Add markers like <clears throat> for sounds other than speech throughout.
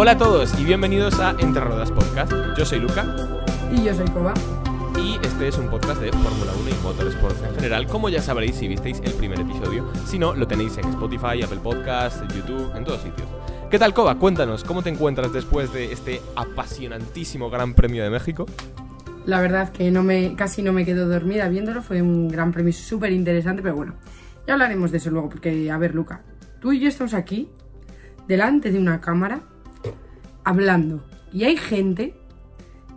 Hola a todos y bienvenidos a Entre Rodas Podcast. Yo soy Luca Y yo soy Koba. y este es un podcast de Fórmula 1 y Motorsports en general, como ya sabréis si visteis el primer episodio. Si no, lo tenéis en Spotify, Apple Podcast, YouTube, en todos sitios. ¿Qué tal, Koba? Cuéntanos, ¿cómo te encuentras después de este apasionantísimo Gran Premio de México? La verdad que no me, casi no me quedo dormida viéndolo, fue un gran premio súper interesante, pero bueno, ya hablaremos de eso luego, porque, a ver, Luca, tú y yo estamos aquí, delante de una cámara, hablando, y hay gente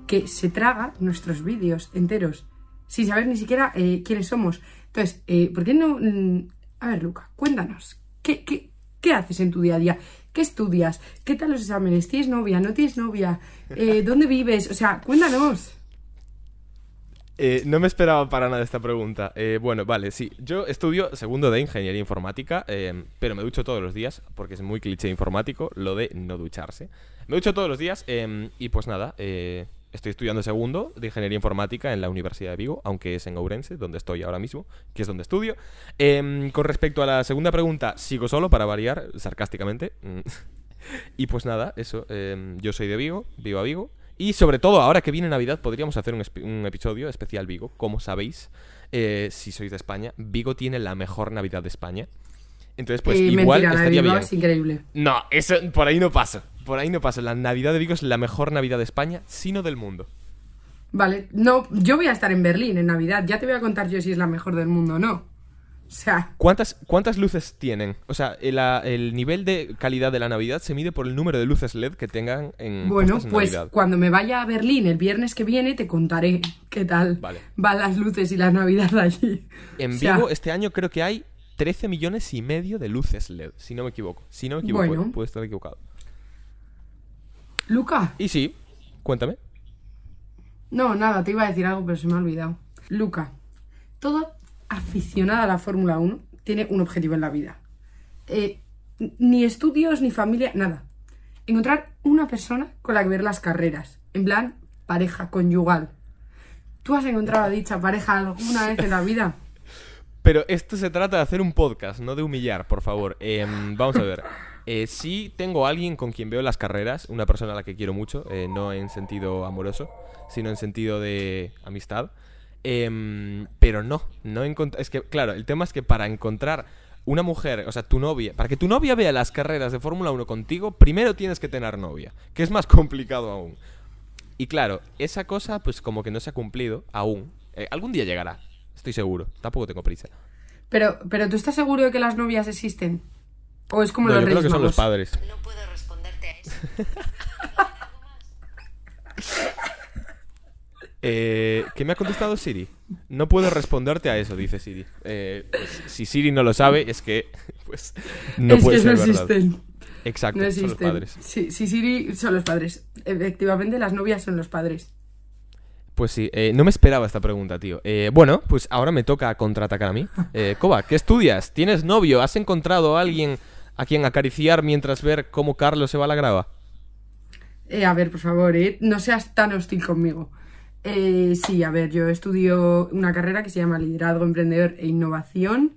que se traga nuestros vídeos enteros, sin saber ni siquiera eh, quiénes somos. Entonces, eh, ¿por qué no...? mm, A ver, Luca, cuéntanos, ¿qué, qué, qué haces en tu día a día? ¿Qué estudias? ¿Qué tal los exámenes? ¿Tienes novia? ¿No tienes novia? Eh, <laughs> ¿Dónde vives? O sea, cuéntanos. Eh, no me esperaba para nada esta pregunta. Eh, bueno, vale, sí. Yo estudio segundo de Ingeniería Informática, pero me ducho todos los días, porque es muy cliché informático lo de no ducharse. Me ducho todos los días eh, y pues nada, eh, estoy estudiando segundo de Ingeniería Informática en la Universidad de Vigo, aunque es en Ourense, donde estoy ahora mismo, que es donde estudio. Eh, con respecto a la segunda pregunta, sigo solo para variar, sarcásticamente. Mm. <laughs> y pues nada, eso. eh, yo soy de Vigo, vivo a Vigo. Y sobre todo, ahora que viene Navidad, podríamos hacer un episodio especial Vigo. Como sabéis, eh, si sois de España, Vigo tiene la mejor Navidad de España. Entonces, pues Eh, igual mentira, la de estaría bien. es increíble. No, eso por ahí no pasa. Por ahí no pasa. La Navidad de Vigo es la mejor Navidad de España, sino del mundo. Vale, no, yo voy a estar en Berlín en Navidad. Ya te voy a contar yo si es la mejor del mundo o no. O sea, ¿Cuántas, ¿Cuántas luces tienen? O sea, el, el nivel de calidad de la Navidad se mide por el número de luces LED que tengan en bueno, pues Navidad. cuando me vaya a Berlín el viernes que viene te contaré qué tal Vale. van las luces y la Navidad allí. En O sea, Vigo este año creo que hay 13 millones y medio de luces LED, si no me equivoco. Si no me equivoco, Bueno. puedo estar equivocado. Luca, Y sí, cuéntame. no, nada, te iba a decir algo, pero se me ha olvidado. Luca, todo aficionado a la Fórmula 1 tiene un objetivo en la vida. Eh, ni estudios, ni familia, nada. Encontrar una persona con la que ver las carreras. En plan, pareja conyugal. ¿Tú has encontrado a dicha pareja alguna vez en la vida? <laughs> Pero esto se trata de hacer un podcast, no de humillar, por favor. Em, vamos a ver. Eh, sí tengo a alguien con quien veo las carreras, una persona a la que quiero mucho, eh, no en sentido amoroso, sino en sentido de amistad. Em, pero no, no Es que, claro, el tema es que para encontrar una mujer, o sea, tu novia, para que tu novia vea las carreras de Fórmula 1 contigo, primero tienes que tener novia, que es más complicado aún. Y claro, esa cosa, pues como que no se ha cumplido aún. Eh, algún día llegará, estoy seguro. Tampoco tengo prisa. Pero, pero ¿tú estás seguro de que las novias existen? ¿O es como No, los yo creo que son los padres. No puedo responderte a eso. <laughs> Eh, ¿Qué me ha contestado Siri? No puedo responderte a eso, dice Siri. Eh, pues, si Siri no lo sabe, es que <laughs> pues no es puede que ser no verdad. existen. Exacto, No son los existen. padres. Sí, sí, Siri son los padres. Efectivamente, las novias son los padres. Pues sí, eh, no me esperaba esta pregunta, tío. Eh, bueno, pues ahora me toca contraatacar a mí. <laughs> Eh, Koba, ¿qué estudias? ¿Tienes novio? ¿Has encontrado a alguien a quien acariciar mientras ver cómo Carlos se va a la grava? Eh, a ver, por favor, eh, no seas tan hostil conmigo. Eh, sí, a ver, yo estudio una carrera que se llama Liderazgo Emprendedor e Innovación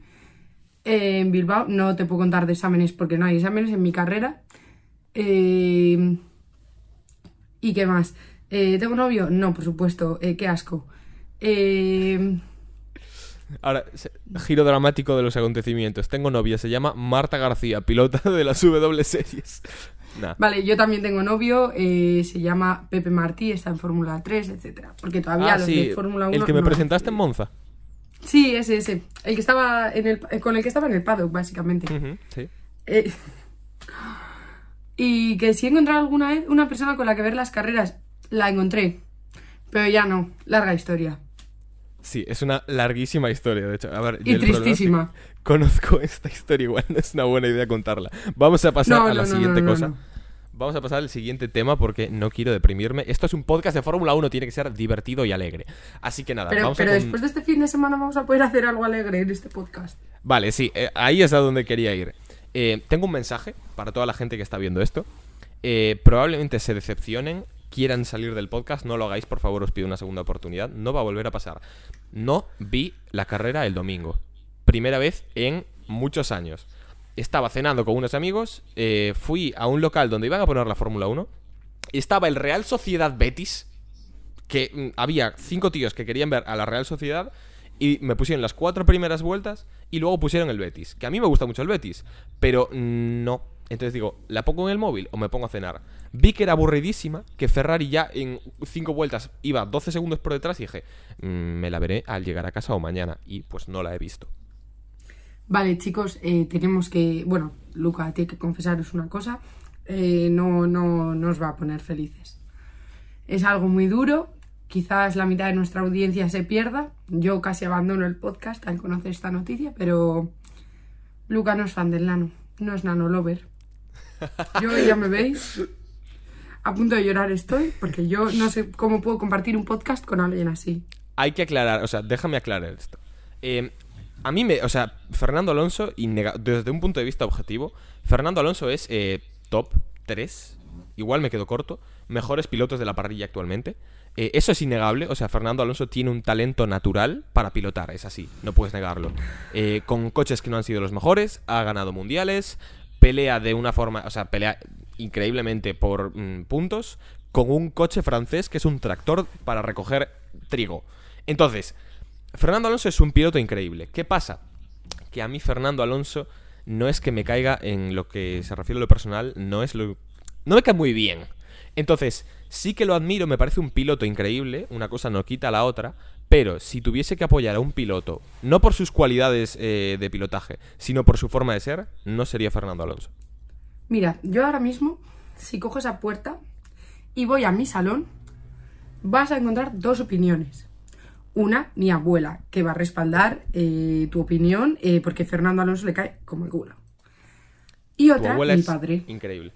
en Bilbao. No te puedo contar de exámenes porque no hay exámenes en mi carrera. Eh, ¿Y qué más? Eh, ¿Tengo novio? No, por supuesto. Eh, qué asco. Eh, Ahora, giro dramático de los acontecimientos. Tengo novia, se llama Marta García, pilota de las W Series. Nah. Vale, yo también tengo novio, eh, se llama Pepe Martí, está en Fórmula 3, etcétera. Porque todavía Ah, los sí, de Fórmula 1 el que me no. presentaste en Monza. Sí, ese, ese. El que estaba en el, con el que estaba en el paddock, básicamente. Sí. Eh, y que si he encontrado alguna vez una persona con la que ver las carreras, la encontré. Pero ya no, larga historia. Sí, es una larguísima historia, de hecho. A ver, Y es que tristísima. Conozco esta historia, igual <laughs> no es una buena idea contarla. Vamos a pasar No, a la no, siguiente cosa. Vamos a pasar al siguiente tema porque no quiero deprimirme. Esto es un podcast de Fórmula 1, tiene que ser divertido y alegre. Así que nada, Pero, vamos pero a con- después de este fin de semana vamos a poder hacer algo alegre en este podcast. Vale, sí, eh, ahí es a donde quería ir. Eh, tengo un mensaje para toda la gente que está viendo esto. Eh, probablemente se decepcionen, quieran salir del podcast, no lo hagáis, por favor, os pido una segunda oportunidad. No va a volver a pasar. No vi la carrera el domingo. Primera vez en muchos años. estaba cenando con unos amigos, eh, fui a un local donde iban a poner la Fórmula 1, estaba el Real Sociedad Betis, que mm, había cinco tíos que querían ver a la Real Sociedad y me pusieron las cuatro primeras vueltas y luego pusieron el Betis, que a mí me gusta mucho el Betis, pero no. Entonces digo, ¿la pongo en el móvil o me pongo a cenar? Vi que era aburridísima, que Ferrari ya en cinco vueltas iba 12 segundos por detrás y dije, "Mm, me la veré al llegar a casa o mañana. Y pues no la he visto. Vale, chicos, eh, tenemos que. Bueno, Luca, tiene que confesaros una cosa. Eh, no, no, no os va a poner felices. Es algo muy duro. Quizás la mitad de nuestra audiencia se pierda. Yo casi abandono el podcast al conocer esta noticia, pero Luca no es fan del nano. No es nano lover. Yo ya me veis. A punto de llorar estoy, porque yo no sé cómo puedo compartir un podcast con alguien así. Hay que aclarar, o sea, déjame aclarar esto. Eh, a mí me, o sea, Fernando Alonso, desde un punto de vista objetivo, Fernando Alonso es eh, top 3, igual me quedo corto, mejores pilotos de la parrilla actualmente. Eh, eso es innegable, o sea, Fernando Alonso tiene un talento natural para pilotar, es así, no puedes negarlo. Eh, con coches que no han sido los mejores, ha ganado mundiales, pelea de una forma, o sea, pelea increíblemente por mm, puntos, con un coche francés que es un tractor para recoger trigo. Entonces, Fernando Alonso es un piloto increíble. ¿Qué pasa? Que a mí Fernando Alonso no es que me caiga en lo que se refiere a lo personal, no es lo... No me cae muy bien. Entonces, sí que lo admiro, me parece un piloto increíble, una cosa no quita la otra, pero si tuviese que apoyar a un piloto, no por sus cualidades eh, de pilotaje, sino por su forma de ser, no sería Fernando Alonso. Mira, yo ahora mismo, si cojo esa puerta y voy a mi salón, vas a encontrar dos opiniones. Una, mi abuela, que va a respaldar eh, tu opinión eh, porque Fernando Alonso le cae como el culo. Y otra, abuela mi es padre, increíble.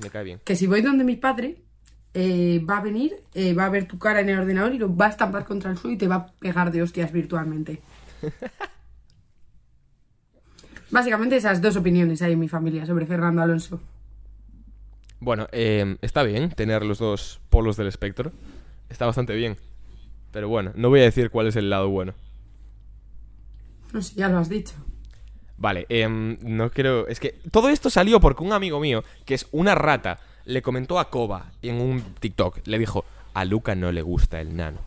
Me cae bien. que si voy donde mi padre, eh, va a venir, eh, va a ver tu cara en el ordenador y lo va a estampar contra el suelo y te va a pegar de hostias virtualmente. <laughs> Básicamente esas dos opiniones hay en mi familia sobre Fernando Alonso. Bueno, eh, está bien tener los dos polos del espectro. Está bastante bien. Pero bueno, no voy a decir cuál es el lado bueno. No sé, ya lo has dicho. Vale, em, no creo... Es que todo esto salió porque un amigo mío, que es una rata, le comentó a Koba en un TikTok. Le dijo, a Luca no le gusta el nano.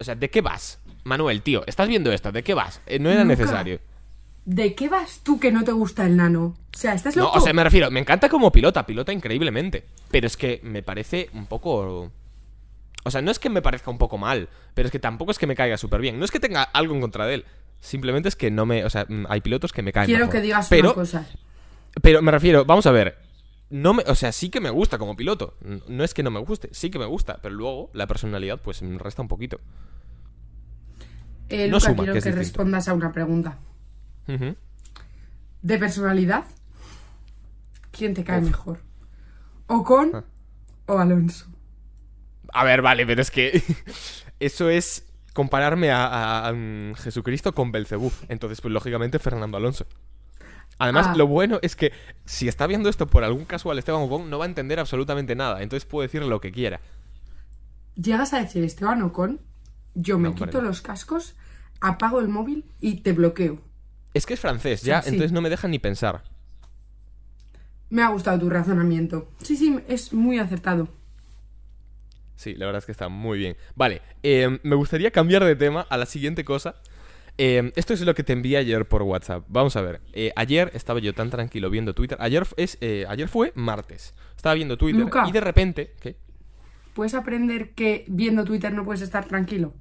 O sea, ¿de qué vas? Manuel, tío, estás viendo esto, ¿de qué vas? Eh, no era Luca. necesario. ¿De qué vas tú que no te gusta el nano? O sea, ¿estás No, loco? o sea, me refiero, me encanta como pilota, pilota increíblemente. Pero es que me parece un poco... O sea, no es que me parezca un poco mal, pero es que tampoco es que me caiga súper bien. No es que tenga algo en contra de él. Simplemente es que no me... O sea, mm, hay pilotos que me caen Quiero mejor. que digas pero, una cosa. Pero me refiero, vamos a ver. No me, o sea, sí que me gusta como piloto. No es que no me guste, sí que me gusta. Pero luego la personalidad, pues me resta un poquito. Eh, no Luca, suma, quiero que respondas a una pregunta. ¿De personalidad? ¿Quién te cae Uf. mejor? ¿Ocon Ah. o Alonso? A ver, vale, pero es que <laughs> eso es compararme a, a- a, mm, Jesucristo con Belcebú. Entonces, pues lógicamente Fernando Alonso. Además, Ah. lo bueno es que si está viendo esto por algún casual Esteban Ocon, no va a entender absolutamente nada. Entonces puede decir lo que quiera. Llegas a decir Esteban Ocon, yo me No, quito los cascos, apago el móvil y te bloqueo. Es que es francés, ya, Sí, sí. entonces no me dejan ni pensar. Me ha gustado tu razonamiento. Sí, sí, es muy acertado. Sí, la verdad es que está muy bien. Vale, eh, me gustaría cambiar de tema a la siguiente cosa. Eh, esto es lo que te envié ayer por WhatsApp. Vamos a ver. eh, ayer estaba yo tan tranquilo viendo Twitter. Ayer, es, eh, ayer fue martes. Estaba viendo Twitter Luca. y de repente... ¿qué? ¿Puedes aprender que viendo Twitter no puedes estar tranquilo?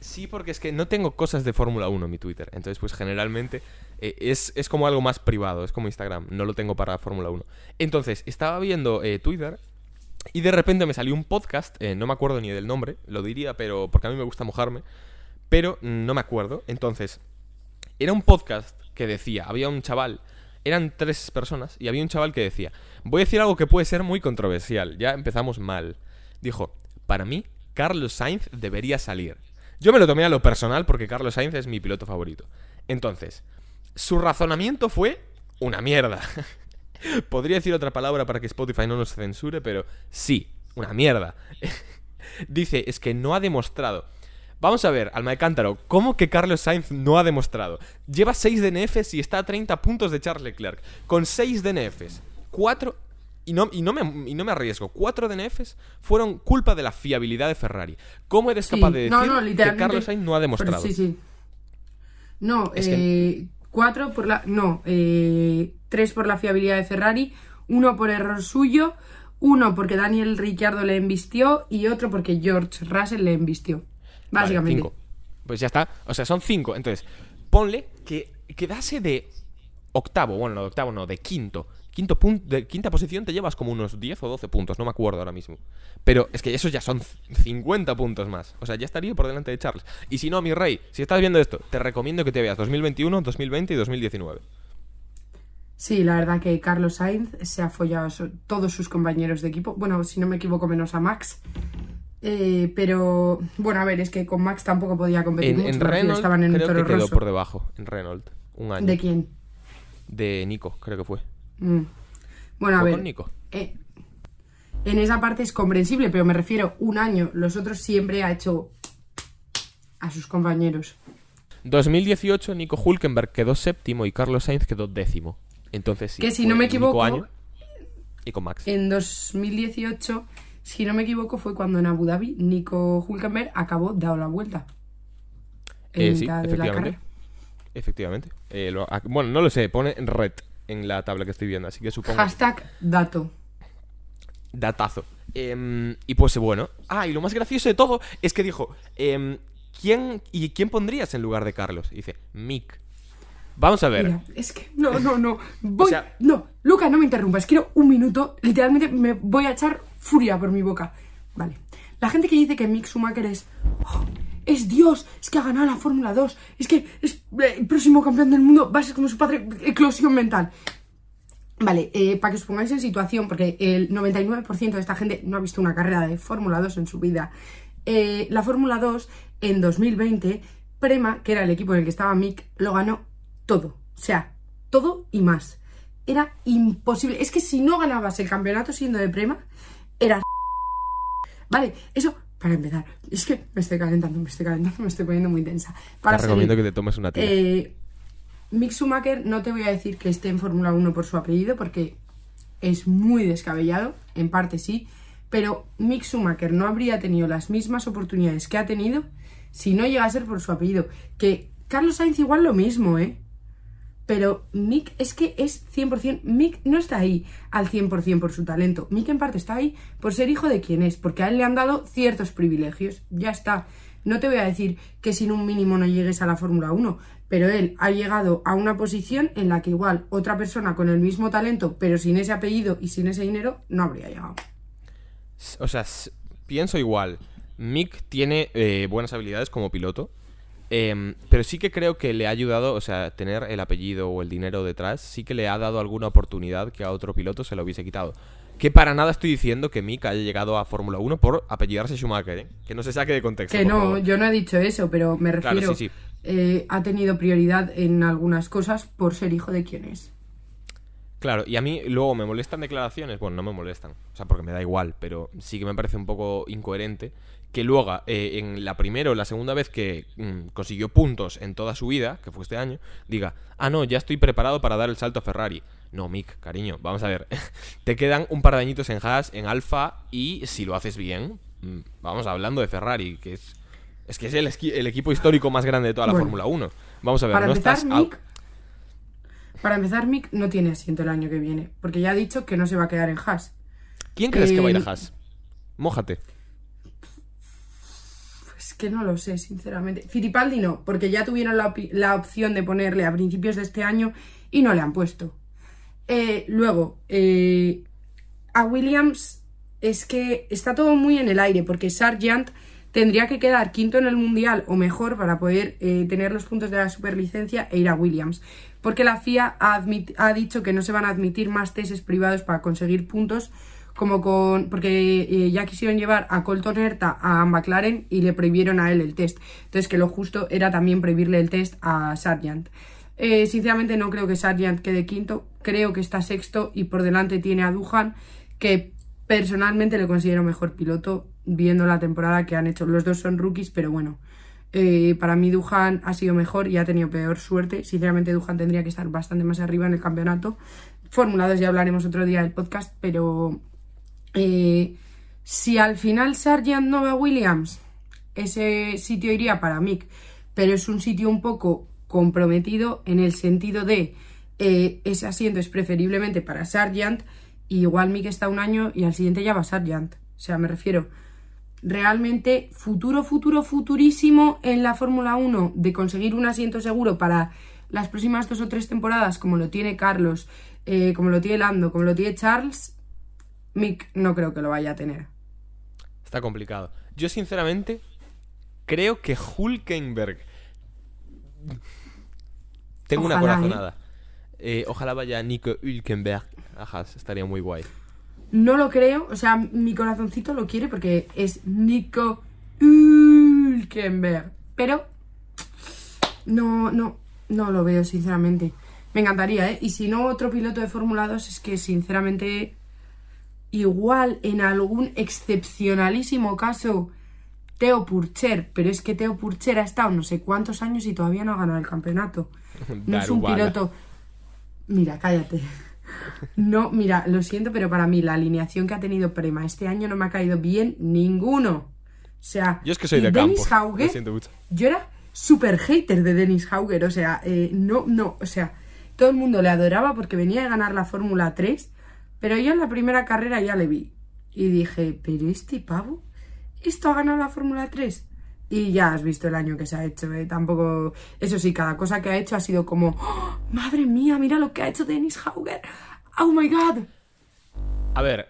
Sí, porque es que no tengo cosas de Fórmula 1 en mi Twitter. Entonces, pues generalmente eh, es, es como algo más privado, es como Instagram. No lo tengo para Fórmula 1. Entonces, estaba viendo eh, Twitter y de repente me salió un podcast, eh, no me acuerdo ni del nombre, lo diría, pero porque a mí me gusta mojarme, pero no me acuerdo. Entonces, era un podcast que decía, había un chaval, eran tres personas, y había un chaval que decía, voy a decir algo que puede ser muy controversial, ya empezamos mal. Dijo, para mí, Carlos Sainz debería salir. Yo me lo tomé a lo personal porque Carlos Sainz es mi piloto favorito. Entonces, su razonamiento fue una mierda. <laughs> Podría decir otra palabra para que Spotify no nos censure, pero sí, una mierda. <laughs> Dice, es que no ha demostrado. Vamos a ver, Alma de Cántaro, ¿cómo que Carlos Sainz no ha demostrado? Lleva 6 DNFs y está a 30 puntos de Charles Leclerc. Con 6 DNFs, 4 y no, y, no me, y no me arriesgo. Cuatro DNFs fueron culpa de la fiabilidad de Ferrari. ¿Cómo eres Sí, capaz de no, decir no, que literalmente- Carlos Sainz no ha demostrado? Pero sí, sí. No, Es que- eh, cuatro por la. No, eh, tres por la fiabilidad de Ferrari, uno por error suyo, uno porque Daniel Ricciardo le embistió y otro porque George Russell le embistió. Vale, Básicamente. cinco. Pues ya está. O sea, son cinco. Entonces, ponle que quedase de octavo. Bueno, no de octavo, no, de quinto. Quinto punto, de quinta posición te llevas como unos 10 o 12 puntos, no me acuerdo ahora mismo. Pero es que esos ya son 50 puntos más. O sea, ya estaría por delante de Charles. Y si no, mi rey, si estás viendo esto, te recomiendo que te veas 2021, 2020 y 2019. Sí, la verdad que Carlos Sainz se ha follado a todos sus compañeros de equipo. Bueno, si no me equivoco, menos a Max. Eh, pero bueno, a ver, es que con Max tampoco podía competir En, mucho. en Renault estaban en creo que quedó Rosso. por debajo. En Renault. Un año. ¿De quién? De Nico, creo que fue. Mm. Bueno, a ¿Fue ver. con Nico? eh, en esa parte es comprensible, pero me refiero un año. Los otros siempre ha hecho a sus compañeros. 2018, Nico Hulkenberg quedó séptimo y Carlos Sainz quedó décimo. Entonces sí. Que si no me equivoco, año. Y con Max. En 2018, si no me equivoco, fue cuando en Abu Dhabi Nico Hulkenberg acabó dado la vuelta. En Eh, sí, mitad de la efectivamente. carrera. Efectivamente. Eh, lo- bueno, no lo sé, pone en red en la tabla que estoy viendo, así que supongo. Hashtag dato. Datazo. Em, y pues bueno. Ah, y lo más gracioso de todo es que dijo: em, ¿quién, ¿Y quién pondrías en lugar de Carlos? Y dice: Mick. Vamos a ver. Mira, es que no, no, no. <laughs> Voy, sea- no, Luca, no me interrumpas. Quiero un minuto. Literalmente me voy a echar furia por mi boca. Vale. La gente que dice que Mick Schumacher es. "Oh, es Dios, es que ha ganado la Fórmula 2, es que es eh, el próximo campeón del mundo, va a ser como su padre, eclosión mental. Vale, eh, para que os pongáis en situación, porque el 99% de esta gente no ha visto una carrera de Fórmula 2 en su vida. Eh, la Fórmula 2 en 2020, Prema, que era el equipo en el que estaba Mick, lo ganó todo. O sea, todo y más. Era imposible. Es que si no ganabas el campeonato siendo de Prema, era... <laughs> Vale, eso para empezar. Es que me estoy calentando, me estoy calentando, <laughs> me estoy poniendo muy tensa. Para Te recomiendo seguir. que te tomes una tira. Eh, Mick Schumacher no te voy a decir que esté en Fórmula 1 por su apellido porque es muy descabellado, en parte sí, pero Mick Schumacher no habría tenido las mismas oportunidades que ha tenido si no llega a ser por su apellido. Que Carlos Sainz igual lo mismo, ¿eh? Pero Mick es que es 100%, Mick no está ahí al 100% por su talento. Mick en parte está ahí por ser hijo de quien es, porque a él le han dado ciertos privilegios. Ya está. No te voy a decir que sin un mínimo no llegues a la Fórmula 1, pero él ha llegado a una posición en la que igual otra persona con el mismo talento, pero sin ese apellido y sin ese dinero, no habría llegado. O sea, pienso igual. Mick tiene eh, buenas habilidades como piloto. Em, pero sí que creo que le ha ayudado, o sea, tener el apellido o el dinero detrás, sí que le ha dado alguna oportunidad que a otro piloto se lo hubiese quitado. Que para nada estoy diciendo que Mick haya llegado a Fórmula 1 por apellidarse Schumacher, ¿eh? Que no se saque de contexto. Que por no, favor. yo no he dicho eso, pero me Claro, refiero, sí, sí. eh, ha tenido prioridad en algunas cosas por ser hijo de quien es. Claro, y a mí luego me molestan declaraciones, bueno, no me molestan, o sea, porque me da igual, pero sí que me parece un poco incoherente que luego eh, en la primera o la segunda vez que mm, consiguió puntos en toda su vida, que fue este año, diga, ah, no, ya estoy preparado para dar el salto a Ferrari. No, Mick, cariño, vamos a ver, <laughs> te quedan un par de añitos en Haas, en Alfa, y si lo haces bien, mm, vamos hablando de Ferrari, que es, es que es el, equipo histórico más grande de toda la Bueno. Fórmula 1. Vamos a ver, Para no empezar, estás... Mick. Para empezar, Mick no tiene asiento el año que viene, porque ya ha dicho que no se va a quedar en Haas. ¿Quién crees que va a ir a Eh, Haas? Mójate. Es que no lo sé, sinceramente. Fittipaldi no, porque ya tuvieron la, la opción de ponerle a principios de este año y no le han puesto. Eh, luego, eh, a Williams es que está todo muy en el aire, porque Sargent tendría que quedar quinto en el mundial o mejor para poder eh, tener los puntos de la superlicencia e ir a Williams. Porque la FIA ha, ha dicho que no se van a admitir más testes privados para conseguir puntos como con porque eh, ya quisieron llevar a Colton Herta a McLaren y le prohibieron a él el test. Entonces que lo justo era también prohibirle el test a Sargent. Eh, sinceramente no creo que Sargent quede quinto, creo que está sexto y por delante tiene a Duhan, que personalmente le considero mejor piloto viendo la temporada que han hecho. Los dos son rookies, pero bueno, Eh, para mí Duhan ha sido mejor y ha tenido peor suerte. Sinceramente Duhan tendría que estar bastante más arriba en el campeonato. Fórmula 2 ya hablaremos otro día del podcast, pero eh, si al final Sargent no va Williams, ese sitio iría para Mick, pero es un sitio un poco comprometido en el sentido de eh, ese asiento es preferiblemente para Sargent y igual Mick está un año y al siguiente ya va Sargent. O sea, me refiero realmente futuro, futuro, futurísimo en la Fórmula 1 de conseguir un asiento seguro para las próximas dos o tres temporadas, como lo tiene Carlos, eh, como lo tiene Lando, como lo tiene Charles, Mick no creo que lo vaya a tener. Está complicado. Yo, sinceramente, creo que Hulkenberg. Tengo una corazonada. Eh, ojalá vaya Nico Hülkenberg. Ajá, estaría muy guay. No lo creo, o sea, mi corazoncito lo quiere porque es Nico Hülkenberg. Pero no, no, no lo veo, sinceramente. Me encantaría, ¿eh? Y si no, otro piloto de Fórmula 2 es que, sinceramente, igual en algún excepcionalísimo caso, Teo Purcher. Pero es que Teo Purcher ha estado no sé cuántos años y todavía no ha ganado el campeonato. No es un piloto... Mira, cállate. No, mira, lo siento, pero para mí la alineación que ha tenido Prema este año no me ha caído bien ninguno. O sea, Yo es que soy de campo. Dennis Hauger, Lo siento mucho. yo era súper hater de Dennis Hauger, o sea, eh, no, no, o sea, todo el mundo le adoraba porque venía de ganar la Fórmula 3, pero yo en la primera carrera ya le vi y dije, pero este pavo, ¿esto ha ganado la Fórmula 3? Y ya has visto el año que se ha hecho, ¿eh? Tampoco... Eso sí, cada cosa que ha hecho ha sido como... ¡Oh, ¡Madre mía, mira lo que ha hecho Dennis Hauger! ¡Oh, my God! A ver.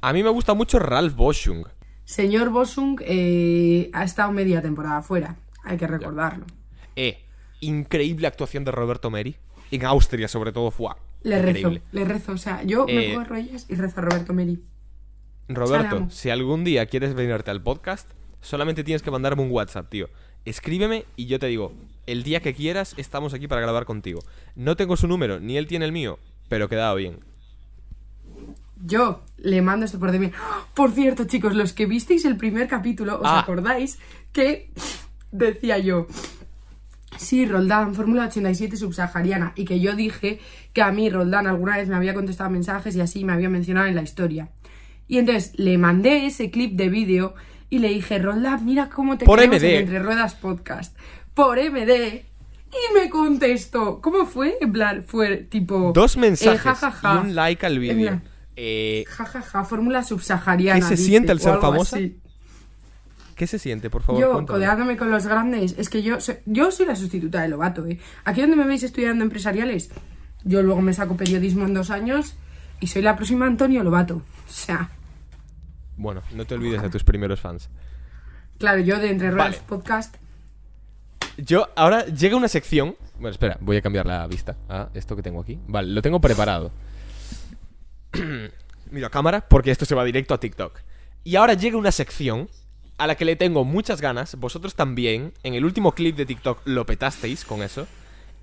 A mí me gusta mucho Ralph Boschung. Señor Bosung eh, ha estado media temporada fuera, hay que recordarlo. Eh, increíble actuación de Roberto Meri. En Austria, sobre todo, fue Le rezo, le rezo. O sea, yo me Eh, de rodillas y rezo a Roberto Meri. Roberto, Salamo. si algún día quieres venirte al podcast, solamente tienes que mandarme un WhatsApp, tío. Escríbeme y yo te digo, el día que quieras estamos aquí para grabar contigo. No tengo su número, ni él tiene el mío, pero quedado bien. Yo le mando esto por de mí. Por cierto, chicos, los que visteis el primer capítulo, ¿os Ah. acordáis que decía yo? Sí, Roldán, Fórmula 87 subsahariana. Y que yo dije que a mí Roldán alguna vez me había contestado mensajes y así me había mencionado en la historia. Y entonces le mandé ese clip de vídeo y le dije, Roldán, mira cómo te Por queremos MD. en Entre Ruedas Podcast. Por MD. Y me contestó. ¿Cómo fue? En plan, fue tipo... Dos eh, mensajes ja, ja, ja. y un like al vídeo. Eh, Ja, ja, ja, fórmula subsahariana. ¿Qué se dice, siente al o ser famosa? así. ¿Qué se siente, por favor? Yo, cuéntame. codeándome con los grandes, es que yo soy, yo soy la sustituta de Lobato, ¿eh? Aquí donde me veis estudiando empresariales, yo luego me saco periodismo en dos años y soy la próxima Antonio Lobato. O sea, Bueno, no te olvides de tus primeros fans. claro, yo de Entre Ruedas Vale. Podcast, Yo, ahora llega una sección. Bueno, espera, voy a cambiar la vista a esto que tengo aquí. Vale, lo tengo preparado. <clears throat> Mira, cámara, porque esto se va directo a TikTok. Y ahora llega una sección a la que le tengo muchas ganas. Vosotros también. En el último clip de TikTok lo petasteis con eso.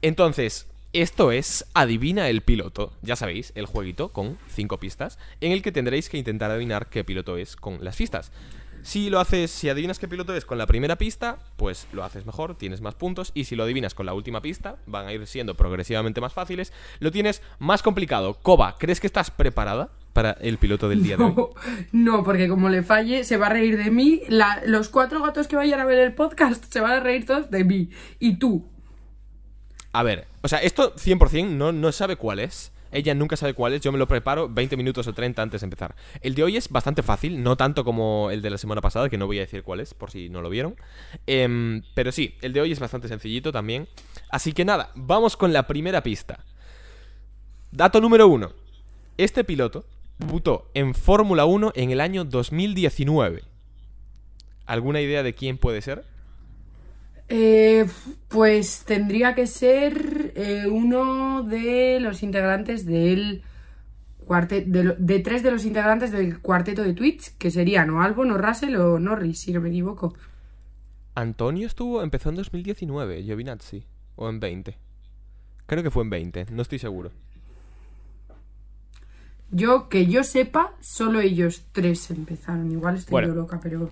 Entonces, esto es Adivina el piloto. Ya sabéis, el jueguito con cinco pistas. En el que tendréis que intentar adivinar qué piloto es con las pistas. Si lo haces, si adivinas qué piloto es con la primera pista, pues lo haces mejor, tienes más puntos. Y si lo adivinas con la última pista, van a ir siendo progresivamente más fáciles. Lo tienes más complicado. Koba, ¿crees que estás preparada para el piloto del día de hoy? no, no, porque como le falle, se va a reír de mí. La- los cuatro gatos que vayan a ver el podcast se van a reír todos de mí. Y tú, A ver, o sea, esto 100% no, no sabe cuál es. Ella nunca sabe cuál es. Yo me lo preparo 20 minutos o 30 antes de empezar. El de hoy es bastante fácil, no tanto como el de la semana pasada, que no voy a decir cuál es, por si no lo vieron. Em, pero sí, el de hoy es bastante sencillito también. Así que nada, vamos con la primera pista. Dato número uno. Este piloto debutó en Fórmula 1 en el año 2019. ¿Alguna idea de quién puede ser? Eh, pues tendría que ser eh, uno de los integrantes del cuarteto, de, de tres de los integrantes del cuarteto de Twitch, que serían o Albon, o Russell o Norris, si no me equivoco. Antonio estuvo, empezó en 2019, Giovinazzi, o en 20. Creo que fue en 20, no estoy seguro. Yo, que yo sepa, solo ellos tres empezaron. Igual estoy Bueno. yo loca, pero...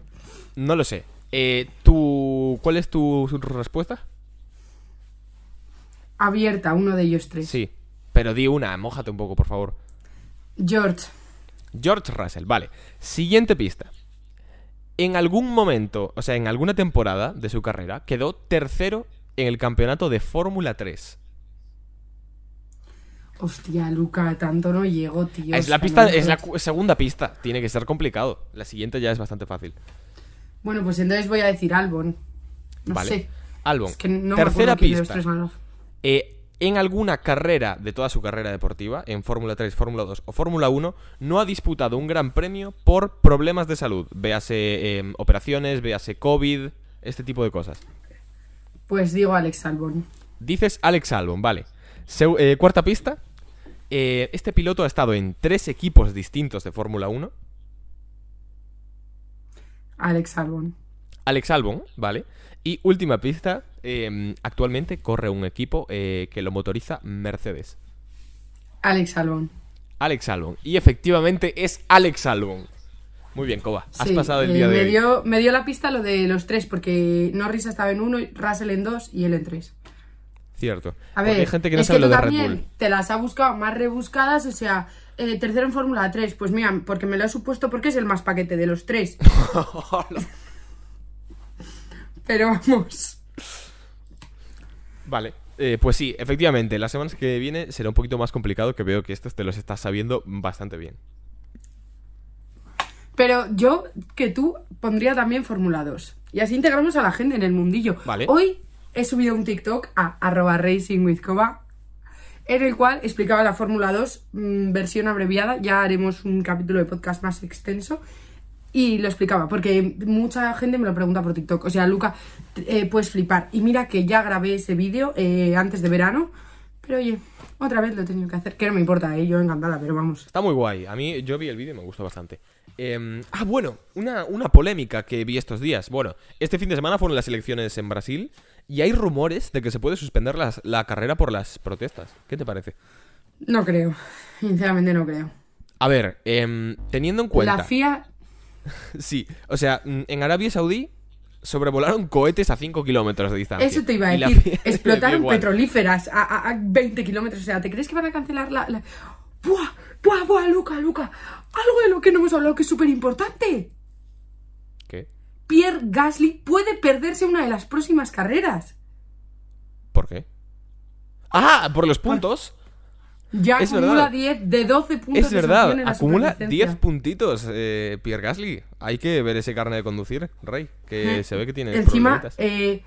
No lo sé. Eh, ¿tú, ¿Cuál es tu, respuesta? Abierta, uno de ellos tres. Sí. Pero di una, mójate un poco, por favor. George. George Russell, vale. Siguiente pista. En algún momento, o sea, en alguna temporada de su carrera, quedó tercero en el campeonato de Fórmula 3. Hostia, Luca, tanto no llego, tío. es la pista, es la segunda pista. Tiene que ser complicado. La siguiente ya es bastante fácil. Bueno, pues entonces voy a decir Albon. No vale. sé. Albon. Es que no me Tercera pista. Eh, en alguna carrera de toda su carrera deportiva, en Fórmula 3, Fórmula 2 o Fórmula 1, no ha disputado un gran premio por problemas de salud. Véase eh, operaciones, véase COVID, este tipo de cosas. Pues digo Alex Albon. Dices Alex Albon, vale. Eh, cuarta pista. Eh, este piloto ha estado en tres equipos distintos de Fórmula 1. Alex Albon. Alex Albon, ¿vale? Y última pista. eh, actualmente corre un equipo eh, que lo motoriza Mercedes. Alex Albon. Alex Albon. Y efectivamente es Alex Albon. Muy bien, Koba. Has Sí, pasado el eh, día de me hoy. dio, me dio la pista lo de los tres, porque Norris estaba en uno, Russell en dos y él en tres. Cierto. A ver, hay gente que no es sabe que lo de Red Bull. te las ha buscado más rebuscadas, o sea, eh, tercero en Fórmula 3, pues mira, porque me lo he supuesto porque es el más paquete de los tres. <laughs> Pero vamos. Vale. Eh, pues sí, efectivamente, las semanas que viene será un poquito más complicado, que veo que estos te los estás sabiendo bastante bien. Pero yo, que tú, pondría también Fórmula 2. Y así integramos a la gente en el mundillo. Vale. Hoy he subido un TikTok a arroba racing en el cual explicaba la Fórmula 2, mm, versión abreviada. Ya haremos un capítulo de podcast más extenso. Y lo explicaba, porque mucha gente me lo pregunta por TikTok. O sea, Luca, eh, puedes flipar. Y mira que ya grabé ese vídeo eh, antes de verano. Pero oye, otra vez lo he tenido que hacer. Que no me importa, eh, yo encantada, pero vamos. Está muy guay. A mí, yo vi el vídeo y me gustó bastante. Eh, ah, bueno, una, una polémica que vi estos días. Bueno, este fin de semana fueron las elecciones en Brasil y hay rumores de que se puede suspender las- la carrera por las protestas. ¿Qué te parece? No creo. Sinceramente no creo. A ver, em, teniendo en cuenta... La FIA <laughs> Sí, o sea, mm, en Arabia Saudí sobrevolaron cohetes a 5 kilómetros de distancia. Eso te iba a decir. <laughs> Explotaron <laughs> petrolíferas a, a- a 20 kilómetros. O sea, ¿te crees que van a cancelar la, la- ¡Buah! ¡Buah, buah, Luca, Luca! Algo de lo que no hemos hablado que es súper importante. Pierre Gasly puede perderse una de las próximas carreras. ¿Por qué? Ah, por los puntos. Ya Es acumula verdad. 10 de 12 puntos Es verdad, en acumula superlicencia. 10 puntitos eh, Pierre Gasly. Hay que ver ese carnet de conducir, Rey, que se ve que tiene Encima, eh,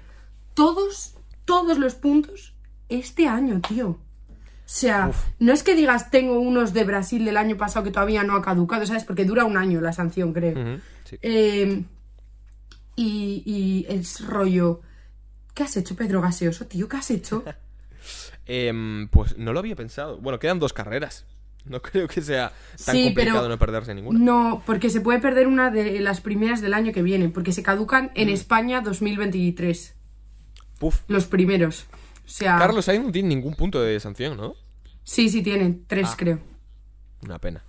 todos, todos los puntos este año, tío. O sea, Uf. no es que digas tengo unos de Brasil del año pasado que todavía no ha caducado, ¿sabes? Porque dura un año la sanción, creo. Sí. Eh, y, y es rollo. ¿Qué has hecho, Pedro Gaseoso, tío? ¿Qué has hecho? <laughs> Em, pues no lo había pensado. Bueno, quedan dos carreras. No <laughs> creo que sea tan Sí, complicado pero- no perderse ninguna. No, porque se puede perder una de las primeras del año que viene, porque se caducan Mm. en España 2023. Puf. Los primeros. O sea, Carlos Sainz no tiene ningún punto de sanción, ¿no? sí, sí tienen, tres Ah. creo. Una pena.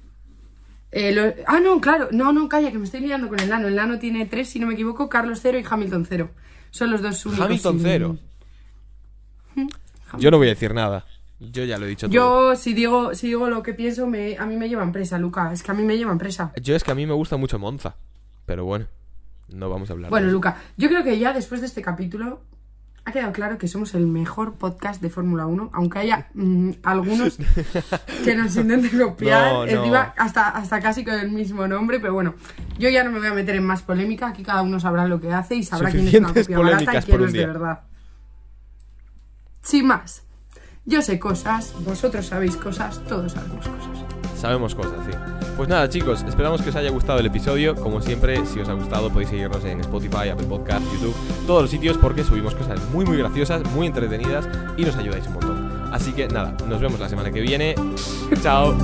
Eh, lo- Ah, no, claro, no, no, calla, que me estoy liando con el Nano. El Nano tiene tres, si no me equivoco, Carlos cero y Hamilton cero. Son los dos únicos. Hamilton sin- cero. Yo no voy a decir nada. Yo ya lo he dicho todo. Yo, si digo, si digo lo que pienso, me, a mí me llevan presa, Luca. Es que a mí me llevan presa. Yo es que a mí me gusta mucho Monza. Pero bueno, no vamos a hablar Bueno, de eso. Luca, yo creo que ya después de este capítulo ha quedado claro que somos el mejor podcast de Fórmula 1, aunque haya mm, algunos <laughs> que nos intenten copiar, No, no. encima hasta, hasta casi con el mismo nombre, pero bueno, yo ya no me voy a meter en más polémica, aquí cada uno sabrá lo que hace y sabrá quién es una copia barata y quién es de verdad. Sin más, yo sé cosas, vosotros sabéis cosas, todos sabemos cosas. Sabemos cosas, sí. Pues nada, chicos, esperamos que os haya gustado el episodio. Como siempre, si os ha gustado, podéis seguirnos en Spotify, Apple Podcast, YouTube, todos los sitios porque subimos cosas muy, muy graciosas, muy entretenidas y nos ayudáis un montón. Así que nada, nos vemos la semana que viene. Chao.